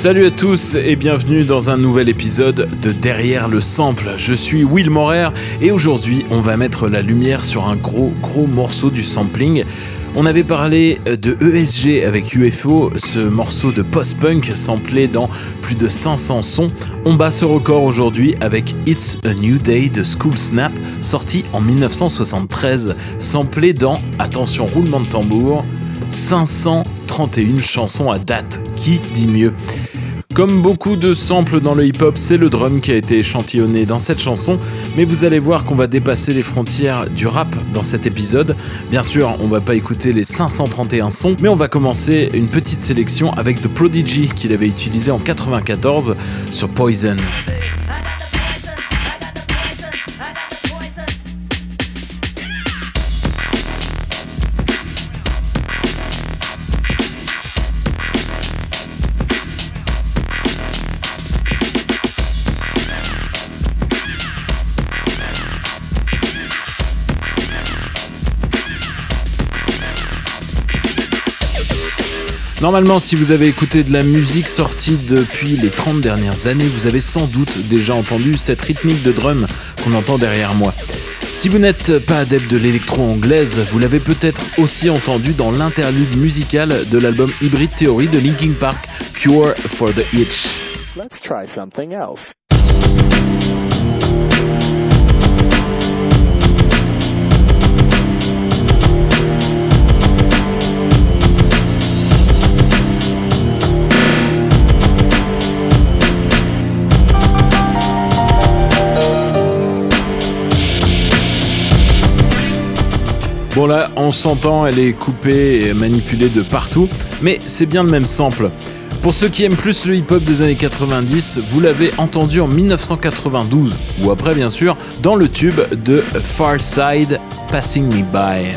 Salut à tous et bienvenue dans un nouvel épisode de Derrière le sample. Je suis Will Morer et aujourd'hui on va mettre la lumière sur un gros gros morceau du sampling. On avait parlé de ESG avec UFO, ce morceau de post-punk samplé dans plus de 500 sons. On bat ce record aujourd'hui avec It's a New Day de School Snap, sorti en 1973, samplé dans, attention roulement de tambour, 531 chansons à date. Qui dit mieux? Comme beaucoup de samples dans le hip-hop, c'est le drum qui a été échantillonné dans cette chanson, mais vous allez voir qu'on va dépasser les frontières du rap dans cet épisode. Bien sûr, on va pas écouter les 531 sons, mais on va commencer une petite sélection avec The Prodigy qu'il avait utilisé en 94 sur Poison. Normalement, si vous avez écouté de la musique sortie depuis les 30 dernières années, vous avez sans doute déjà entendu cette rythmique de drum qu'on entend derrière moi. Si vous n'êtes pas adepte de l'électro anglaise, vous l'avez peut-être aussi entendu dans l'interlude musical de l'album Hybrid Theory de Linkin Park, Cure for the Itch. Let's try something else. Bon là, on s'entend, elle est coupée et manipulée de partout, mais c'est bien le même sample. Pour ceux qui aiment plus le hip-hop des années 90, vous l'avez entendu en 1992, ou après bien sûr, dans le tube de Far Side Passing Me By.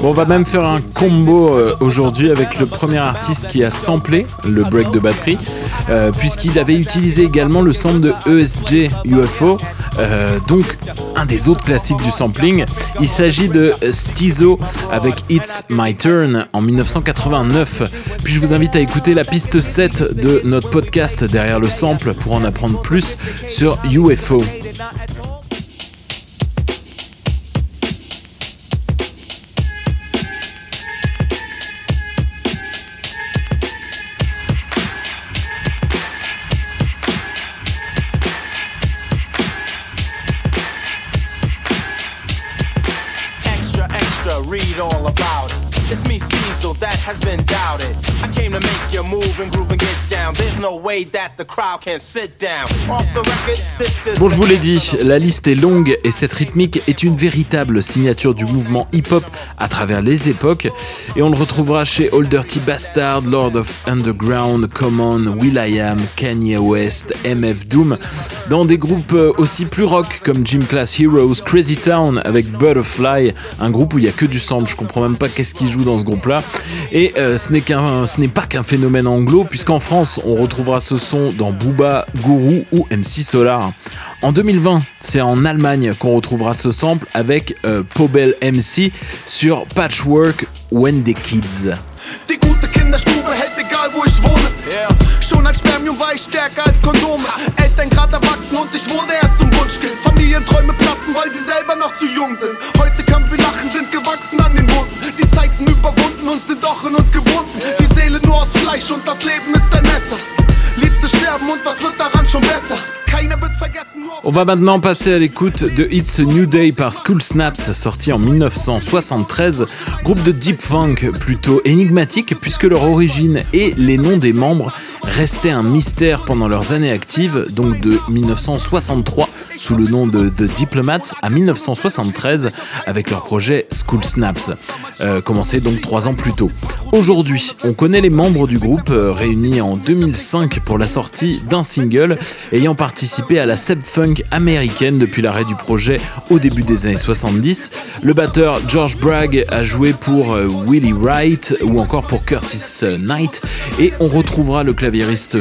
Bon, on va même faire un combo euh, aujourd'hui avec le premier artiste qui a samplé le break de batterie, euh, puisqu'il avait utilisé également le sample de ESG UFO, euh, donc un des autres classiques du sampling. Il s'agit de Stizo avec It's My Turn en 1989. Puis je vous invite à écouter la piste 7 de notre podcast derrière le sample pour en apprendre plus sur UFO. not at home. Extra, extra, read all about it. It's me, Steezel, that has been doubted. Bon, je vous l'ai dit, la liste est longue et cette rythmique est une véritable signature du mouvement hip-hop à travers les époques. Et on le retrouvera chez Old Dirty Bastard, Lord of Underground, Common, Will.i.am, Kanye West, MF Doom, dans des groupes euh, aussi plus rock comme Gym Class Heroes, Crazy Town avec Butterfly, un groupe où il y a que du sample, je comprends même pas qu'est-ce qu'ils joue dans ce groupe-là. Et euh, ce n'est n'est pas qu'un phénomène anglo, puisqu'en France, on retrouvera ce son dans Booba, Guru ou MC Solar. En 2020, c'est en Allemagne qu'on retrouvera ce sample avec euh, Pobel MC sur Patchwork When the Kids. Die gute Kinderstube hält egal wo ich wohne. Yeah. Schon als Spermium war ich stärker als Kondome. Eltern gerade erwachsen und ich wurde erst zum Wunschkind. Familienträume platzen, weil sie selber noch zu jung sind. Heute va maintenant passer à l'écoute de It's a New Day par School Snaps, sorti en 1973, groupe de deep funk plutôt énigmatique puisque leur origine et les noms des membres restaient un mystère pendant leurs années actives, donc de 1963 sous le nom de The Diplomats à 1973 avec leur projet School Snaps, euh, commencé donc trois ans plus tôt. Aujourd'hui, on connaît les membres du groupe euh, réunis en 2005 pour la sortie d'un single ayant participé à la sub funk américaine depuis l'arrêt du projet au début des années 70. Le batteur George Bragg a joué pour euh, Willie Wright ou encore pour Curtis Knight et on retrouvera le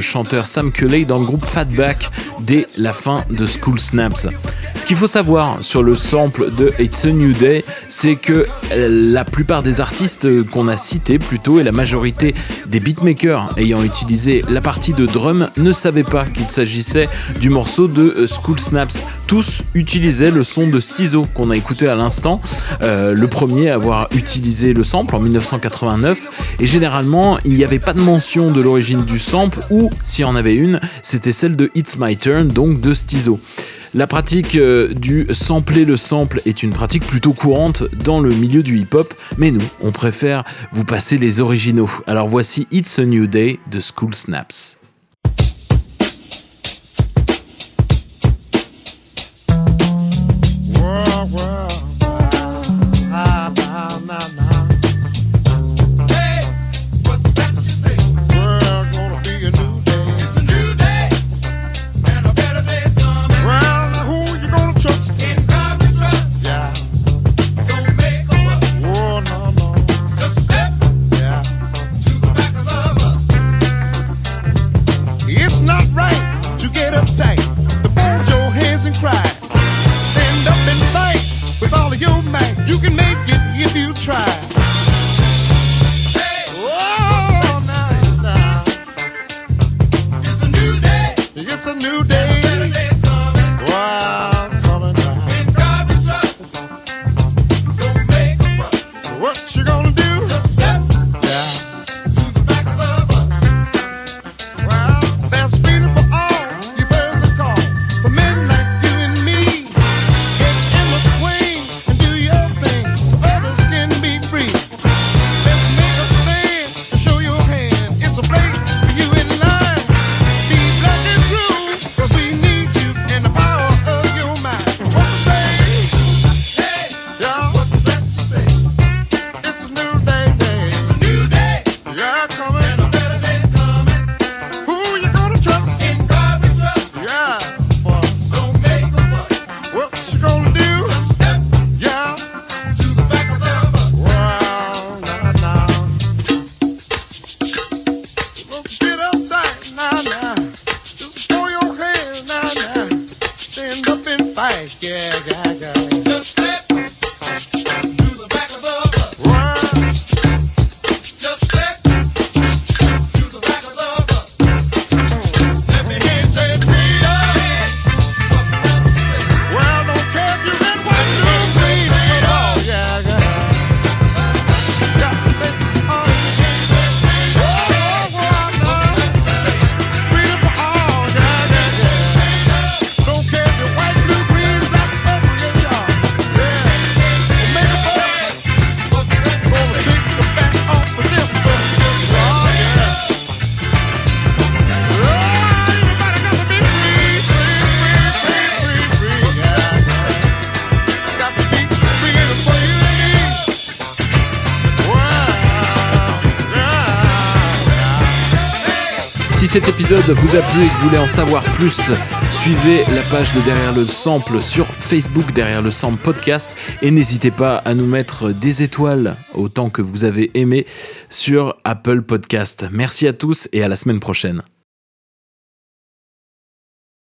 chanteur Sam Culey dans le groupe Fatback dès la fin de School Snaps. Ce qu'il faut savoir sur le sample de It's a New Day, c'est que la plupart des artistes qu'on a cités plutôt et la majorité des beatmakers ayant utilisé la partie de drum ne savaient pas qu'il s'agissait du morceau de School Snaps. Tous utilisaient le son de Stizo qu'on a écouté à l'instant, euh, le premier à avoir utilisé le sample en 1989 et généralement il n'y avait pas de mention de l'origine du sample ou s'il y en avait une, c'était celle de It's My Turn donc de Stizo. La pratique euh, du sampler le sample est une pratique plutôt courante dans le milieu du hip-hop, mais nous, on préfère vous passer les originaux. Alors voici It's a New Day de School Snaps. Cet épisode vous a plu et que vous voulez en savoir plus, suivez la page de Derrière le Sample sur Facebook, Derrière le Sample Podcast, et n'hésitez pas à nous mettre des étoiles autant que vous avez aimé sur Apple Podcast. Merci à tous et à la semaine prochaine.